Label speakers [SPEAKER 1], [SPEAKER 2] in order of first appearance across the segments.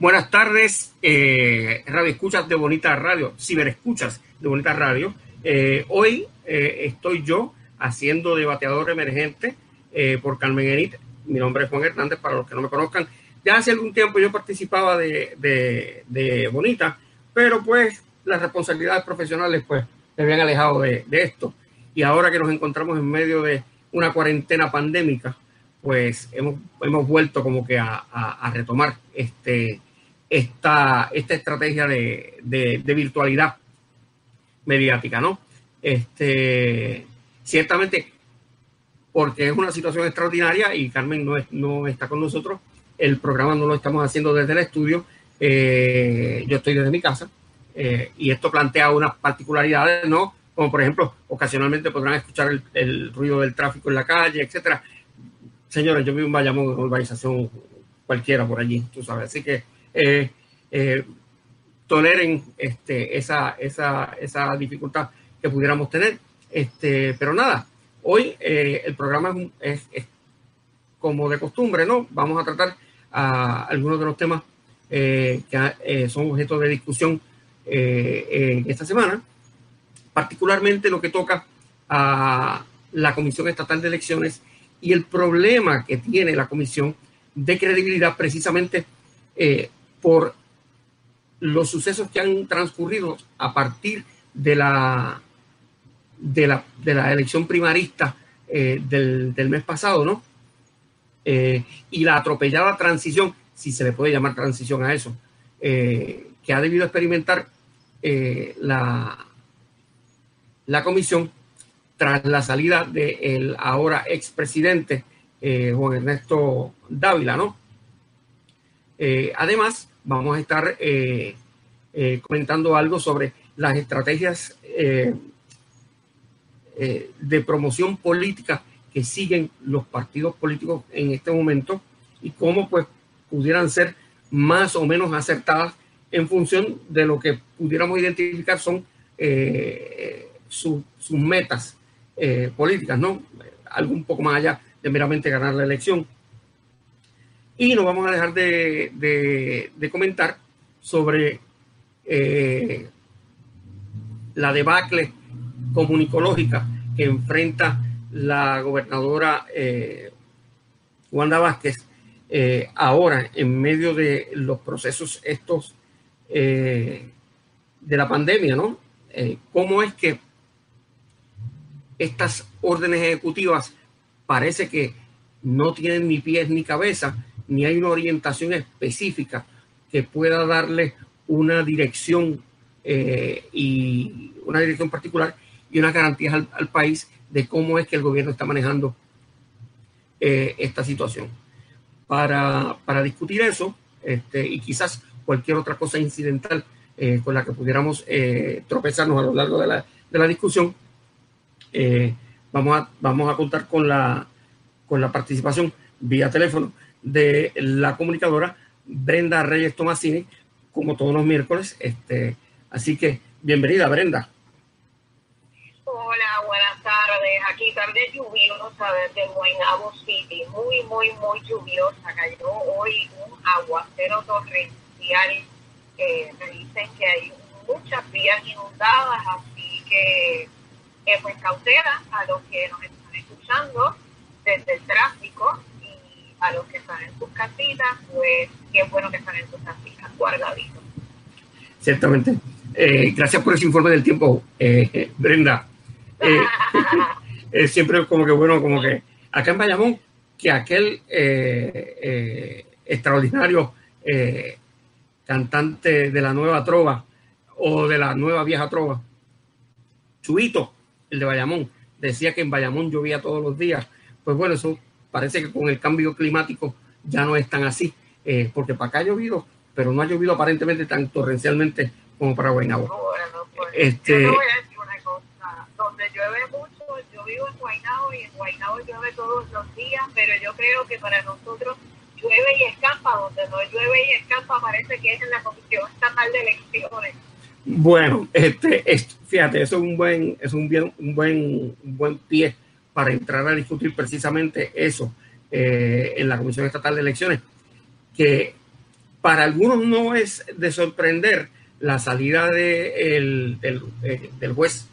[SPEAKER 1] Buenas tardes, eh, radio escuchas de Bonita Radio, ciberescuchas de Bonita Radio. Eh, hoy eh, estoy yo haciendo debateador emergente eh, por Carmen Enit. Mi nombre es Juan Hernández, para los que no me conozcan. Ya hace algún tiempo yo participaba de, de, de Bonita, pero pues las responsabilidades profesionales pues me habían alejado de, de esto. Y ahora que nos encontramos en medio de una cuarentena pandémica, pues hemos, hemos vuelto como que a, a, a retomar este, esta, esta estrategia de, de, de, virtualidad mediática, ¿no? Este, ciertamente, porque es una situación extraordinaria y Carmen no, es, no está con nosotros, el programa no lo estamos haciendo desde el estudio, eh, yo estoy desde mi casa eh, y esto plantea unas particularidades, ¿no? Como por ejemplo, ocasionalmente podrán escuchar el, el ruido del tráfico en la calle, etcétera. Señores, yo vivo en Bayamón, una urbanización cualquiera por allí, tú sabes, así que eh, eh, toleren este, esa, esa, esa, dificultad que pudiéramos tener. Este, pero nada, hoy eh, el programa es, es, como de costumbre, ¿no? Vamos a tratar a algunos de los temas que son objeto de discusión en esta semana, particularmente lo que toca a la Comisión Estatal de Elecciones y el problema que tiene la Comisión de credibilidad precisamente eh, por los sucesos que han transcurrido a partir de la, de la, de la elección primarista eh, del, del, mes pasado, ¿no? Eh, y la atropellada transición, si se le puede llamar transición a eso, eh, que ha debido experimentar eh, la, la comisión tras la salida del ahora expresidente Juan Ernesto Dávila, ¿no? Además, vamos a estar eh, eh, comentando algo sobre las estrategias eh, eh, de promoción política que siguen los partidos políticos en este momento y cómo pues pudieran ser más o menos acertadas en función de lo que pudiéramos identificar son eh, su, sus metas políticas, ¿no? Algo un poco más allá de meramente ganar la elección. Y no vamos a dejar de, de, comentar sobre eh, la debacle comunicológica que enfrenta la gobernadora eh, Wanda Vázquez eh, ahora en medio de los procesos estos eh, de la pandemia, ¿no? ¿Cómo es que estas órdenes ejecutivas parece que no tienen ni pies ni cabeza ni hay una orientación específica que pueda darle una dirección eh, y una dirección particular y unas garantías al, país de cómo es que el gobierno está manejando eh, esta situación. Para, para discutir eso este, y quizás cualquier otra cosa incidental eh, con la que pudiéramos tropezarnos a lo largo de la, de la discusión, vamos, a, vamos a contar con la, con la participación vía teléfono de la comunicadora Brenda Reyes Tomasini como todos los miércoles. Este, así que bienvenida, Brenda.
[SPEAKER 2] Hola, buenas tardes. Aquí tarde lluviosa desde Guaynabo City. Muy, muy, muy lluviosa. Cayó hoy un aguacero torrencial. Me dicen que hay muchas vías inundadas, así que eh, pues cautela a los que nos están escuchando desde el tráfico a los que están en sus casitas, pues qué bueno que están en sus casitas, guardaditos.
[SPEAKER 1] Ciertamente. Eh, gracias por ese informe del tiempo, eh, Brenda. Eh, es siempre como que bueno, como que acá en Bayamón, que aquel extraordinario cantante de la nueva trova o de la nueva vieja trova, Chuito, el de Bayamón, decía que en Bayamón llovía todos los días. Pues bueno, eso parece que con el cambio climático ya no es tan así, porque para acá ha llovido, pero no ha llovido aparentemente tan torrencialmente como para Guaynabo.
[SPEAKER 2] Pues, este, yo voy a decir una cosa, donde llueve mucho, yo vivo en Guaynabo y en Guaynabo llueve todos los días, pero yo creo que para nosotros llueve y escampa, donde no llueve y escampa parece que es en la Comisión Estatal de Elecciones.
[SPEAKER 1] Bueno, este, fíjate, eso es un buen, es un bien, un buen, un buen pie para entrar a discutir precisamente eso eh, en la Comisión Estatal de Elecciones, que para algunos no es de sorprender la salida de el, del, juez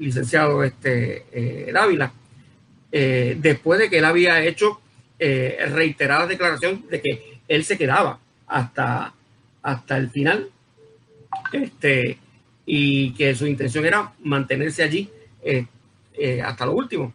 [SPEAKER 1] licenciado este, eh, Dávila, eh, después de que él había hecho eh, reiteradas declaraciones de que él se quedaba hasta, hasta el final este, y que su intención era mantenerse allí eh, hasta lo último.